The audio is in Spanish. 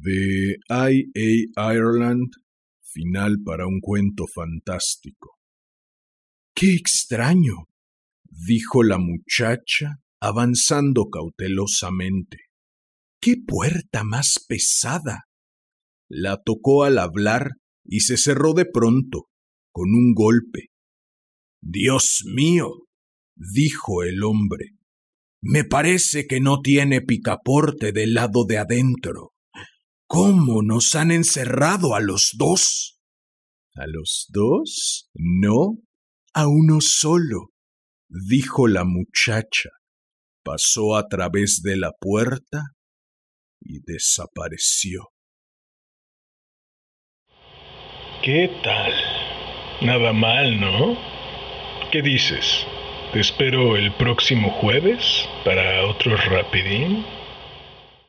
de I. A. Ireland, final para un cuento fantástico. ¡Qué extraño! dijo la muchacha, avanzando cautelosamente. ¡Qué puerta más pesada! La tocó al hablar y se cerró de pronto, con un golpe. Dios mío, dijo el hombre, me parece que no tiene picaporte del lado de adentro. ¿Cómo nos han encerrado a los dos? ¿A los dos? No, a uno solo, dijo la muchacha. Pasó a través de la puerta y desapareció. ¿Qué tal? Nada mal, ¿no? ¿Qué dices? Te espero el próximo jueves para otro rapidín.